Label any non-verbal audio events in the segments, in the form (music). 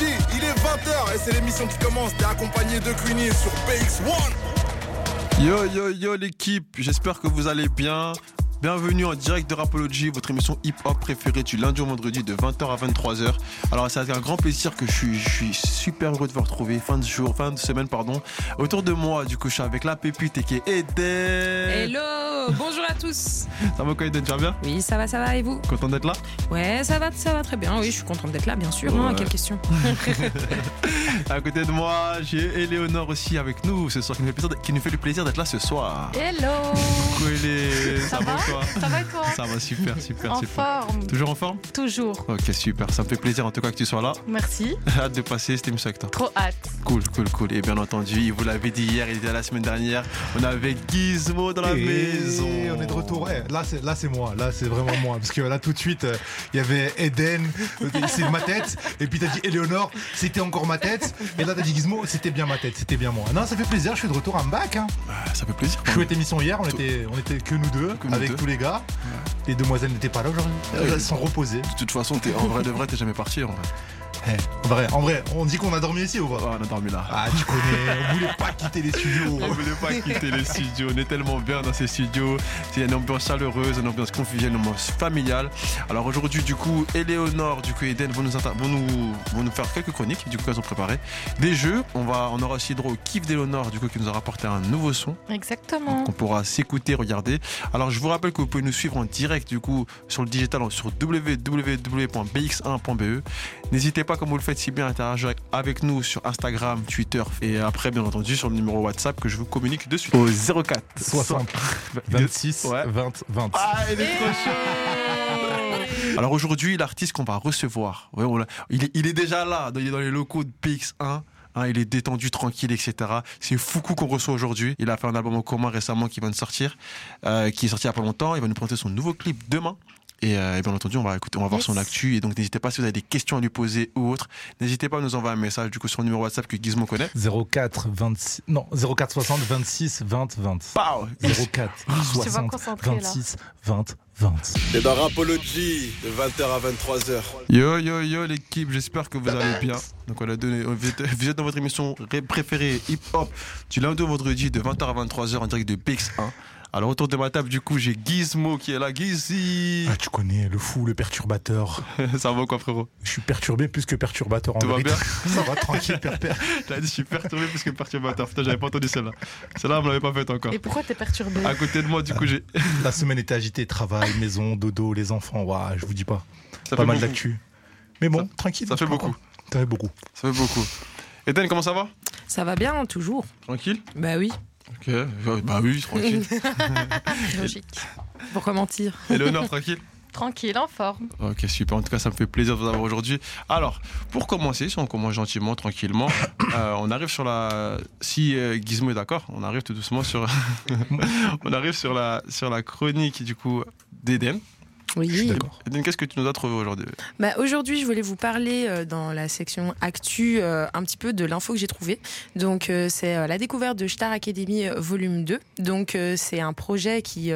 Il est 20h et c'est l'émission qui commence. T'es accompagné de Queenie sur PX1. Yo yo yo l'équipe, j'espère que vous allez bien. Bienvenue en direct de Rapology, votre émission hip-hop préférée du lundi au vendredi de 20h à 23h. Alors c'est avec un grand plaisir que je suis, je suis super heureux de vous retrouver fin de jour, fin de semaine pardon. Autour de moi, du coup, je suis avec la pépite et qui est Eden. Hello, bonjour à tous. Ça va quoi Eden, tu vas bien Oui, ça va, ça va et vous Content d'être là Ouais, ça va, ça va très bien. Oui, je suis contente d'être là, bien sûr. Hein, quelle question (laughs) (laughs) À côté de moi, j'ai Éléonore aussi avec nous ce soir, qui nous fait, plaisir- qui nous fait le plaisir d'être là ce soir. Hello Coucou ça, Ça va va quoi Ça va et toi Ça va super, (laughs) super, En super. forme Toujours en forme Toujours. Ok, super. Ça me fait plaisir en tout cas que tu sois là. Merci. Hâte de passer cette émission avec toi. Trop hâte. Cool, cool, cool. Et bien entendu, il vous l'avait dit hier, il était la semaine dernière. On avait Gizmo dans la Et maison. On est de retour. Ouais, là, c'est là, c'est moi. Là, c'est vraiment moi. Parce que là, tout de suite, euh, il y avait Eden, euh, c'est ma tête. Et puis t'as dit Eleonore, c'était encore ma tête. Et là, t'as dit Gizmo, c'était bien ma tête, c'était bien moi. Non, ça fait plaisir. Je suis de retour. I'm back. Hein. Ah, ça fait plaisir. Chouette émission hier. On était, on était que nous deux Que nous avec deux. tous les gars. Les demoiselles n'étaient pas là aujourd'hui. Ouais. Elles sont reposées. De toute façon, t'es, en vrai de vrai, t'es jamais parti. En vrai. Eh, en vrai, en vrai, on dit qu'on a dormi ici ou pas? Oh, on a dormi là. Ah, tu connais. On voulait pas quitter les studios. On voulait pas quitter les studios. On est tellement bien dans ces studios. Il y a une ambiance chaleureuse, une ambiance conviviale, une ambiance familiale. Alors aujourd'hui, du coup, Éléonore, du coup, et Eden vont nous, inter- vont nous, vont nous faire quelques chroniques, du coup, qu'elles ont préparées. Des jeux. On, va, on aura aussi droit au kiff d'Éléonore, du coup, qui nous a rapporté un nouveau son. Exactement. qu'on pourra s'écouter, regarder. Alors je vous rappelle que vous pouvez nous suivre en direct du coup sur le digital sur www.bx1.be. N'hésitez pas comme vous le faites si bien à interagir avec nous sur Instagram, Twitter et après bien entendu sur le numéro WhatsApp que je vous communique de suite au 04 60, 26, Ouais. 20, 20. Ah, il est trop chaud Alors aujourd'hui, l'artiste qu'on va recevoir, ouais, on l'a- il, est, il est déjà là, il est dans les locaux de PX1. hein, il est détendu, tranquille, etc. C'est Foucault qu'on reçoit aujourd'hui. Il a fait un album en commun récemment qui vient de sortir, euh, qui est sorti il y a pas longtemps. Il va nous présenter son nouveau clip demain. Et, euh, et bien entendu, on va écouter, on va voir Yes. son actu. Et donc, n'hésitez pas si vous avez des questions à lui poser ou autre. N'hésitez pas à nous envoyer un message du coup sur le numéro WhatsApp que Gizmo connaît. 04 26 non 04 60 26 20 20 Pow 04 Je suis pas 60 concentrée là. 26 20 20 T'es dans Rapology de 20h à 23h. Yo yo yo l'équipe, j'espère que vous allez bien. Donc on a donné, vous êtes, vous êtes dans votre émission ré- préférée hip hop du lundi au vendredi de 20h à 23h en direct de PX1. Alors autour de ma table du coup j'ai Gizmo qui est là, Gizzy. ah tu connais le fou le perturbateur (laughs) Ça va quoi frérot je suis perturbé plus que perturbateur en Tout va bien (laughs) ça va tranquille père père (laughs) T'as dit je suis perturbé plus que perturbateur. Putain j'avais pas entendu celle-là. Celle-là on me l'avait pas faite encore. Et pourquoi t'es perturbé À côté de moi du coup j'ai. la semaine était agitée travail maison dodo les enfants waouh je vous dis pas Ça pas mal d'actu mais bon Ça- tranquille ça fait beaucoup. ça fait beaucoup Ça fait beaucoup. Eden comment ça va? Ça va bien, toujours. Tranquille? Bah oui, Ok. Bah oui tranquille. (laughs) (laughs) Logique. pourquoi mentir? Éléonore tranquille? Tranquille, en forme. Ok, super. En tout cas, ça me fait plaisir de vous avoir aujourd'hui. Alors, pour commencer, si on commence gentiment, tranquillement, (coughs) euh, on arrive sur la. Si euh, Gizmo est d'accord, on arrive tout doucement sur. (laughs) on arrive sur la, sur la chronique, du coup, d'Eden. Oui. d'accord qu'est-ce que tu nous as trouvé aujourd'hui? Bah, Aujourd'hui, je voulais vous parler euh, dans la section Actu euh, un petit peu de l'info que j'ai trouvée. Donc, euh, c'est la découverte de Star Academy volume 2. Donc, c'est un projet qui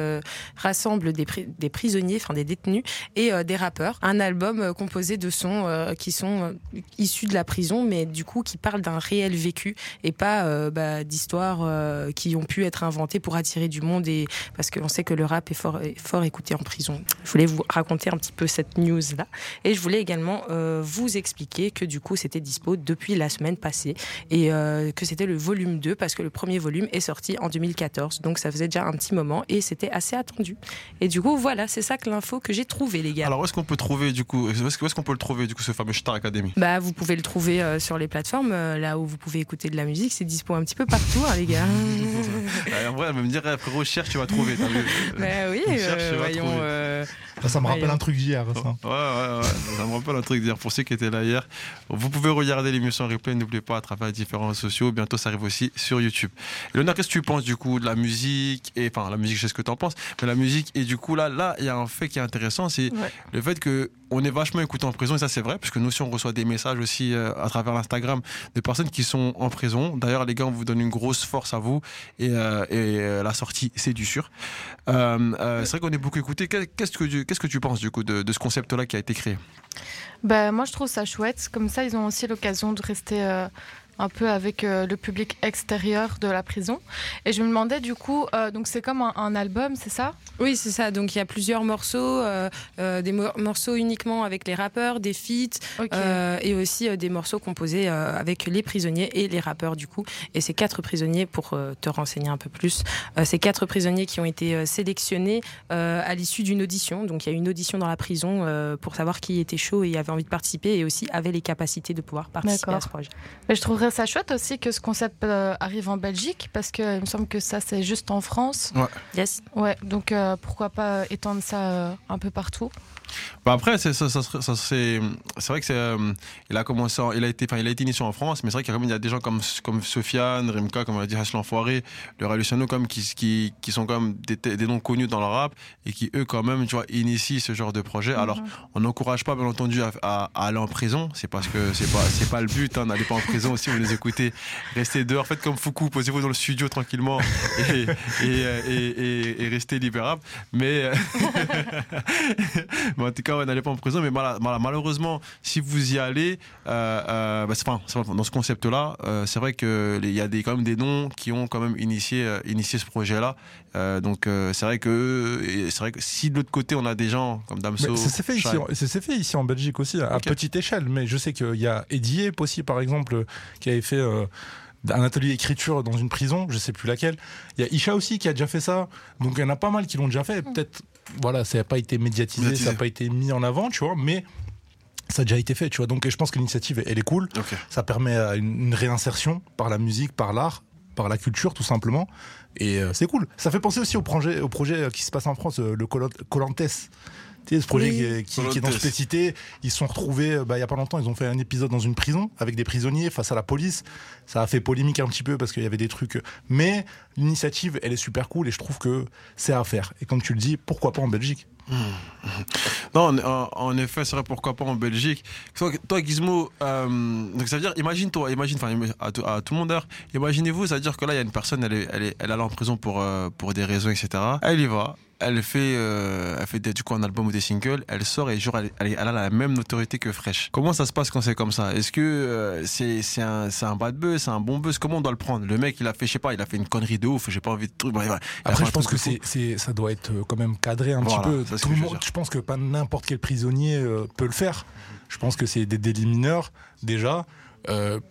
rassemble des, pri- des prisonniers, enfin des détenus et des rappeurs. Un album composé de sons qui sont issus de la prison, mais du coup qui parlent d'un réel vécu et pas bah, d'histoires qui ont pu être inventées pour attirer du monde et parce qu'on sait que le rap est fort, est fort écouté en prison. Je voulais vous raconter un petit peu cette news là. Et je voulais également euh, vous expliquer que du coup c'était dispo depuis la semaine passée et euh, que c'était le volume 2 parce que le premier volume est sorti en 2014. Donc ça faisait déjà un petit moment et c'était assez attendu. Et du coup voilà, c'est ça que l'info que j'ai trouvé les gars. Alors, où est-ce qu'on peut trouver, du coup, où est-ce qu'on peut le trouver, du coup, ce fameux Star Academy? Bah, vous pouvez le trouver euh, sur les plateformes, là où vous pouvez écouter de la musique. C'est dispo un petit peu partout, hein, les gars. (laughs) En vrai, elle va me dire, eh, frérot, cherche, tu vas trouver. bah oui, (laughs) Cherche, tu vas voyons. trouver. Ça me rappelle un truc d'hier ça Ouais, ouais, ouais. Ça me rappelle un truc dire pour ceux qui étaient là hier. Vous pouvez regarder l'émission en replay, n'oubliez pas, à travers les différents réseaux sociaux. Bientôt, ça arrive aussi sur YouTube. Et Léonard, qu'est-ce que tu penses du coup de la musique et Enfin, la musique, je sais ce que tu en penses, mais la musique, et du coup, là, là, il y a un fait qui est intéressant, c'est Ouais. le fait que on est vachement écouté en prison, et ça, c'est vrai, parce que nous aussi, on reçoit des messages aussi euh, à travers l'Instagram de personnes qui sont en prison. D'ailleurs, les gars, on vous donne une grosse force à vous, et, euh, et euh, la sortie, c'est du sûr. Euh, euh, c'est vrai qu'on est beaucoup écouté. Qu'est- Qu'est-ce que tu- qu'est-ce que tu penses du coup de, ce concept-là qui a été créé? Ben, moi, je trouve ça chouette. Comme ça, ils ont aussi l'occasion de rester euh, un peu avec euh, le public extérieur de la prison. Et je me demandais, du coup, euh, donc c'est comme un, un album, c'est ça? Oui, c'est ça. Donc il y a plusieurs morceaux, euh, des mo- morceaux uniquement avec les rappeurs, des feats, et aussi des morceaux composés avec les prisonniers et les rappeurs du coup. Et ces quatre prisonniers, pour te renseigner un peu plus, ces quatre prisonniers qui ont été sélectionnés à l'issue d'une audition. Donc il y a une audition dans la prison pour savoir qui était chaud et avait envie de participer et aussi avait les capacités de pouvoir participer à ce projet. Mais je trouverais ça chouette aussi que ce concept euh, arrive en Belgique, parce que il me semble que ça, c'est juste en France. Yes. Ouais, donc euh, pourquoi pas étendre ça euh, un peu partout Bah après, c'est, ça, ça serait- ça serait- c'est vrai que c'est, euh, il a commencé, en- il a été, enfin, il a été initié en France, mais c'est vrai qu'il y a, des gens comme, comme Sofiane, Rimka, comme on a dit, Hash l'Enfoiré, le Ray Luciano, comme qui, qui, qui sont quand même des, des noms connus dans le rap et qui eux quand même, tu vois, initient ce genre de projet. Alors, on n'encourage pas, bien entendu, à, à- à aller en prison. C'est parce que c'est pas, c'est pas le but. Hein, N'allez pas en prison aussi. Vous nous écoutez, restez dehors, faites comme Foucault, posez-vous dans le studio tranquillement et, et, et, et- et restez libérable. Mais euh, (laughs) mais en tout cas, n'allez pas en prison. Mais malheureusement, si vous y allez, euh, euh, bah, enfin, dans ce concept-là, euh, c'est vrai que les- il y a des, quand même des noms qui ont quand même initié, euh, initié ce projet-là. Donc, c'est vrai que c'est vrai que si de l'autre côté on a des gens comme Damso, ça s'est fait, ici, en- ça s'est fait ici en Belgique aussi, à petite échelle. Mais je sais qu'il y a Eddie Epp aussi, par exemple, qui avait fait euh, un atelier écriture dans une prison, je sais plus laquelle. Il y a Isha aussi qui a déjà fait ça. Donc il y en a pas mal qui l'ont déjà fait. Peut-être, voilà, ça n'a pas été médiatisé, Médiatisé. ça n'a pas été mis en avant, tu vois, mais ça a déjà été fait, tu vois. Donc je pense que l'initiative, elle est cool. Ça permet une, réinsertion par la musique, par l'art, par la culture, tout simplement. Et euh, c'est cool. Ça fait penser aussi au projet, au projet qui se passe en France, euh, le Colantes. Ce projet Oui. qui, est- qui- qui est dans Colantes. cette cité, ils se sont retrouvés euh, bah, il y a pas longtemps, ils ont fait un épisode dans une prison avec des prisonniers face à la police. Ça a fait polémique un petit peu parce qu'il y avait des trucs. Mais l'initiative, elle est super cool et je trouve que c'est à faire. Et comme tu le dis, pourquoi pas en Belgique? Non, en, en- en effet, c'est vrai, pourquoi pas en Belgique? Toi, toi, Gizmo, euh, donc ça veut dire, imagine-toi, imagine, enfin, à, tout- à tout le monde imaginez-vous, ça veut dire que là, il y a une personne, elle est, elle est, elle est allée en prison pour, euh, pour des raisons, etc. Elle y va, elle fait, euh, elle fait des- du coup un album ou des singles, elle sort et genre, elle, elle, elle a la même notoriété que Fresh. Comment ça se passe quand c'est comme ça? Est-ce que euh, c'est c'est un, c'est un bad buzz, c'est un bon buzz? Comment on doit le prendre? Le mec, il a fait, je sais pas, il a fait une connerie de ouf, j'ai pas envie de truc. Après, je pense que c'est, c'est, ça doit être euh, quand même cadré un Voilà, petit peu. Tout je monde, je pense que pas n'importe quel prisonnier euh, peut le faire. Je pense que c'est des délits mineurs déjà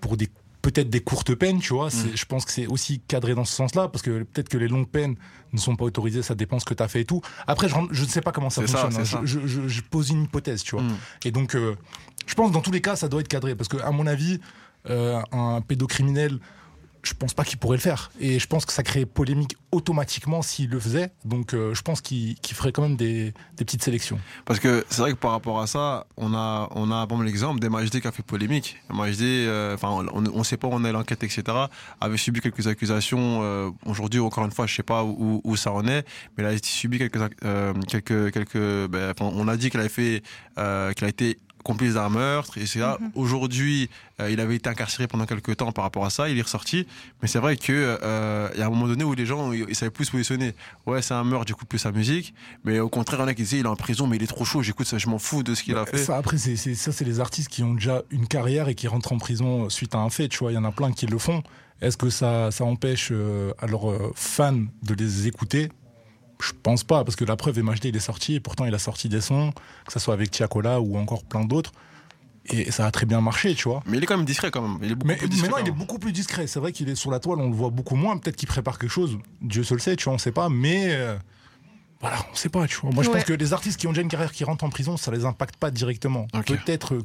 pour des peut-être des courtes peines, tu vois. Mm. Je pense que c'est aussi cadré dans ce sens-là parce que peut-être que les longues peines ne sont pas autorisées, ça dépend ce que tu as fait et tout. Après, je, ne sais pas comment ça ça, fonctionne. hein. Je, je- je pose une hypothèse, tu vois. Mm. Et donc, euh, je pense que dans tous les cas, ça doit être cadré parce que à mon avis, euh, un pédocriminel je pense pas qu'il pourrait le faire. Et je pense que ça crée polémique automatiquement s'il le faisait. Donc euh, je pense qu'il ferait quand même des, des petites sélections. Parce que c'est vrai que par rapport à ça, on a, on a bon, l'exemple d'MHD qui a fait polémique. MHD, euh, on ne sait pas où on est l'enquête, etc., avait subi quelques accusations. euh, Aujourd'hui, encore une fois, je sais pas où, ça en est, mais il a subi quelques, quelques, quelques. ben, on a dit qu'il avait fait, qu'il a été complice d'un meurtre, etc. Aujourd'hui, euh, il avait été incarcéré pendant quelques temps par rapport à ça, il est ressorti. Mais c'est vrai que euh, il y a un moment donné où les gens ils, ils savaient plus se positionner. Ouais, c'est un meurtre, j'écoute plus sa musique. Mais au contraire, il y en a qui disaient il est en prison, mais il est trop chaud, j'écoute ça, je m'en fous de ce qu'il a fait. Ça, après, c'est c'est- ça, c'est les artistes qui ont déjà une carrière et qui rentrent en prison suite à un fait. Tu vois, il y en a plein qui le font. Est-ce que ça, ça empêche euh, à leurs euh, fans de les écouter? Je pense pas, parce que la preuve, MHD, il est sorti, et pourtant, il a sorti des sons, que ce soit avec Tiakola ou encore plein d'autres. Et ça a très bien marché, tu vois. Mais il est quand même discret quand même. Il est beaucoup Mais plus discret. maintenant, il est beaucoup plus discret. C'est vrai qu'il est sur la toile, on le voit beaucoup moins. Peut-être qu'il prépare quelque chose. Dieu seul sait, tu vois, on sait pas. Mais euh, voilà, on sait pas, tu vois. Moi, je pense que les artistes qui ont déjà une carrière qui rentrent en prison, ça les impacte pas directement. Peut-être,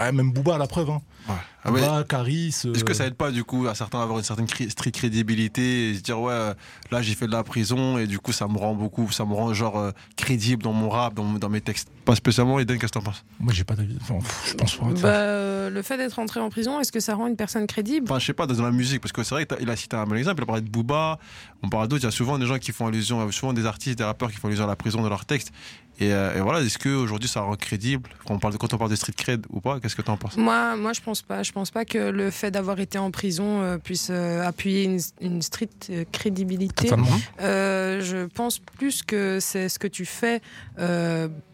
euh, ouais, même Booba à la preuve. Hein. Ouais. Ah. Booba, Caris. euh, Est-ce que ça aide pas du coup à certains d'avoir une certaine cri- street crédibilité et se dire ouais euh, là j'ai fait de la prison et du coup ça me rend beaucoup ça me rend genre euh, crédible dans mon rap dans, dans mes textes pas spécialement Eden qu'est-ce que t'en penses? Moi, j'ai pas d'avis. Enfin, je pense pas. Bah, euh, le fait d'être entré en prison, est-ce que ça rend une personne crédible? Enfin, je sais pas, dans la musique, parce que c'est vrai qu'il a cité un bon exemple, il a parlé de Booba, on parle d'autres, il y a souvent des gens qui font allusion, euh, souvent des artistes, des rappeurs qui font allusion à la prison dans leurs textes. Et, euh, et voilà, est-ce qu'aujourd'hui ça rend crédible? Quand on parle de, quand on parle de street cred ou pas Qu'est-ce que tu en penses? Moi, moi, je pense pas. Je pense pas que le fait d'avoir été en prison euh, puisse euh, appuyer une, une street euh, crédibilité. Euh, je pense plus que c'est ce que tu fais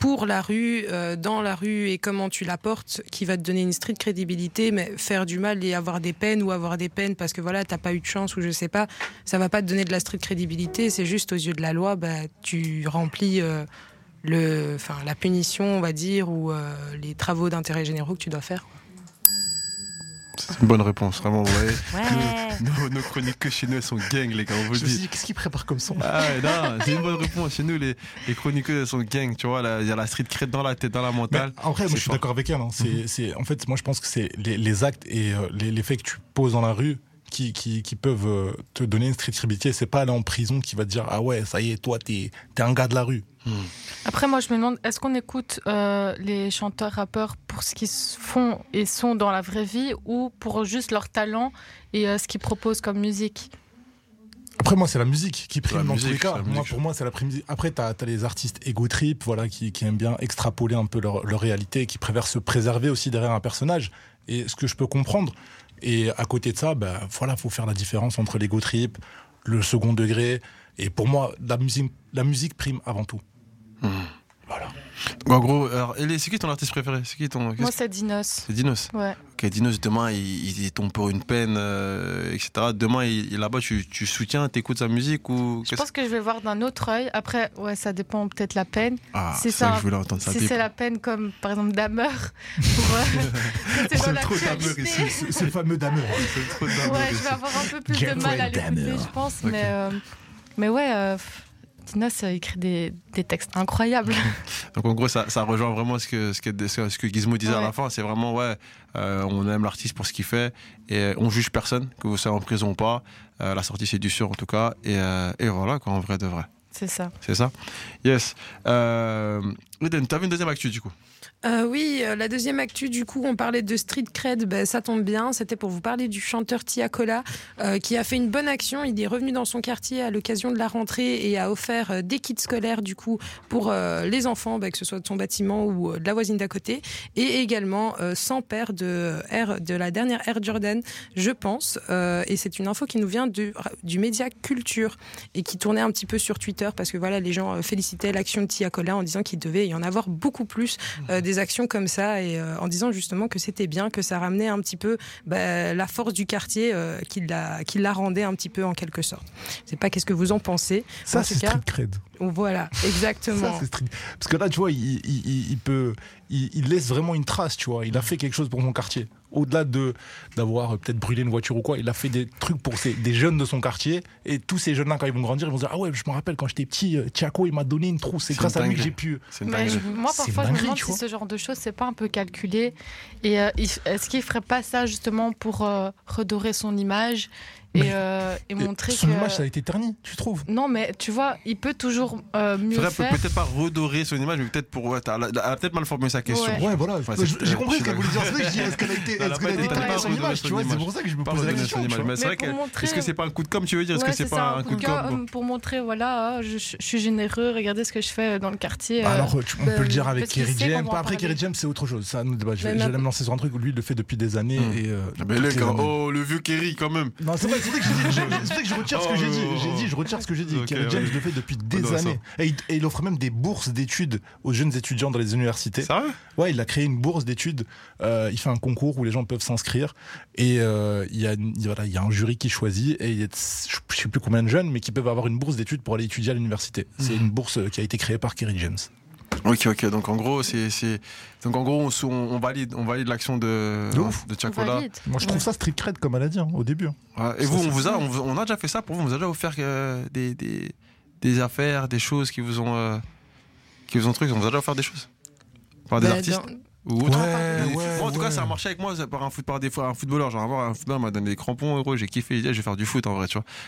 pour la rue, dans la rue et comment tu la portes qui va te donner une street crédibilité. Mais faire du mal et avoir des peines ou avoir des peines parce que voilà, t'as pas eu de chance ou je sais pas, ça va pas te donner de la street crédibilité. C'est juste aux yeux de la loi, bah, tu remplis. Le, enfin, la punition, on va dire, ou euh, les travaux d'intérêt généraux que tu dois faire. C'est une bonne réponse, vraiment. Voyez, Ouais. nos, nos chroniques chez nous, elles sont gang, les gars, on vous Je dit. qu'est-ce qu'il prépare comme son? Ah ouais, non, c'est une bonne réponse. Chez nous, les, les chroniqueuses, elles sont gang, tu vois. Il y a la street crête dans la tête, dans la Mais mentale. après, moi, C'est je suis d'accord avec elle. hein. C'est- en fait, moi, je pense que c'est les, les actes et euh, les, les faits que tu poses dans la rue qui, qui, qui peuvent euh, te donner une street crédibilité. C'est pas aller en prison qui va te dire Ah ouais, ça y est, toi, t'es, t'es un gars de la rue. Après, moi, je me demande, est-ce qu'on écoute euh, les chanteurs rappeurs pour ce qu'ils font et sont dans la vraie vie ou pour juste leur talent et euh, ce qu'ils proposent comme musique? Après, moi, c'est la musique qui la prime dans tous les cas. Moi, pour moi, c'est la prime. Après, t'as as les artistes ego trip, voilà, qui, qui aiment bien extrapoler un peu leur, leur réalité, et qui préfèrent se préserver aussi derrière un personnage. Et ce que je peux comprendre. Et à côté de ça, ben voilà, faut faire la différence entre l'ego trip, le second degré. Et pour moi, la musique, la musique prime avant tout. Voilà. En gros, alors, c'est qui ton artiste préféré? C'est qui ton. Moi, c'est Dinos. C'est Dinos? Ouais. Ok, Dinos, demain, il, il tombe pour une peine, euh, etc. Demain, là-bas, tu, tu soutiens, t'écoutes sa musique ou. Je pense que je vais voir d'un autre œil. Après, ouais, ça dépend peut-être la peine. Ah, c'est ça ça. que je voulais entendre ça. si c'est la peine comme, par exemple, Damer. (laughs) pour, euh, (laughs) C'est trop l'actualité. d'amour ici. C'est c'est le fameux d'amour. (laughs) C'est trop dingue. Ouais, je vais avoir un peu plus de mal à l'écouter, Damer. je pense. Mais, euh, mais ouais, euh, Dinos écrit des, des textes incroyables. (laughs) Donc en gros, ça, ça rejoint vraiment ce que, ce que, ce que Gizmo disait à la fin. C'est vraiment, ouais, euh, on aime l'artiste pour ce qu'il fait et on juge personne, que vous soyez en prison ou pas. Euh, la sortie, c'est du sûr en tout cas. Et, euh, et voilà, quoi, en vrai de vrai. C'est ça. C'est ça? Yes. Eden, t'avais une deuxième actu du coup? Euh, oui, euh, la deuxième actu, du coup, on parlait de street cred, ben, ça tombe bien. C'était pour vous parler du chanteur Tiakola, euh, qui a fait une bonne action. Il est revenu dans son quartier à l'occasion de la rentrée et a offert euh, des kits scolaires, du coup, pour les enfants, ben, que ce soit de son bâtiment ou de la voisine d'à côté, et également euh, 100 paires de Air, de la dernière Air Jordan, je pense. Et c'est une info qui nous vient du, du média Culture et qui tournait un petit peu sur Twitter parce que voilà, les gens félicitaient l'action de Tiakola en disant qu'il devait y en avoir beaucoup plus des actions comme ça et euh, en disant justement que c'était bien, que ça ramenait un petit peu bah, la force du quartier, euh, qui, la, qui la rendait un petit peu en quelque sorte. Je sais pas qu'est-ce que vous en pensez. Ça, c'est street cred. Voilà, exactement. Ça. Parce que là, tu vois, il, il- il- il peut, il, il laisse vraiment une trace, tu vois. Il a fait quelque chose pour son quartier. Au-delà de d'avoir euh, peut-être brûlé une voiture ou quoi, il a fait des trucs pour ses- des jeunes de son quartier. Et tous ces jeunes-là, quand ils vont grandir, ils vont se dire Ah ouais, je me rappelle quand j'étais petit, euh, Tiago, il m'a donné une trousse. C'est grâce à lui que j'ai pu. Mais je- moi, parfois, je me demande si ce genre de choses, c'est pas un peu calculé. Et euh, est-ce qu'il ferait pas ça justement pour euh, redorer son image et, Mais- euh, et montrer son que. image, ça a été terni, tu trouves? Non, mais tu vois, il peut toujours euh, mieux peut- faire. peut-être pas redorer son image, mais peut-être pour. Ouais, t'as- elle a peut-être mal formulé sa question. Ouais. Ouais, voilà. J'ai compris ce qu'elle voulait dire. C'est que je dis Est-ce qu'elle a été, Elle a est-ce qu'elle a été ternie son image son Tu vois, c'est pour ça que je me pose la question. Mais c'est vrai pour que. montrer- Est-ce que c'est pas un coup de com', tu veux dire? Est-ce que c'est pas un coup de com' Pour montrer, voilà, je, je suis généreux, regardez ce que je fais dans le quartier. Bah euh, alors, on bah, peut le dire avec Kerry James. Après, Kerry. James, c'est autre chose. Ça. Je Mais vais me lancer sur un truc où lui, il le fait depuis des années. Hmm. et, euh, Mais gars, années. oh, le vieux Kerry quand même. Non, c'est vrai, c'est vrai que, je, je- c'est vrai que je retire ce que j'ai dit. J'ai dit, je retire ce que j'ai dit. Kerry James ouais. le fait depuis des non, ça. années. Et il, et il offre même des bourses d'études aux jeunes étudiants dans les universités. Sérieux? Ouais, il a créé une bourse d'études. Euh, il fait un concours où les gens peuvent s'inscrire. Et euh, il y, a, une- voilà, il y a un jury qui choisit. Et il y a, je sais plus combien de jeunes, mais qui peuvent avoir une bourse d'études pour aller étudier à l'université. C'est une bourse qui a été créée par Kerry James. Ok, ok. Donc en gros, c'est, c'est... donc en gros, on, valide, on valide l'action de De ouf. de. Moi, je trouve ça street cred, comme elle a dit hein, au début. hein. Ouais, et Ça, vous, on vous a, on, a déjà fait ça pour vous. On vous a déjà offert euh, des, des, des affaires, des choses qui vous ont, euh, qui vous ont truc. On vous a déjà offert des choses. Par des Bah, artistes dans- ou autres. Ouais, Des- ouais, moi, en tout cas, ça a marché avec moi par un foot, par des fois un footballeur. Genre, avoir un footballeur m'a donné des crampons, gros, j'ai kiffé. J'ai dit, je vais faire du foot en vrai, tu vois.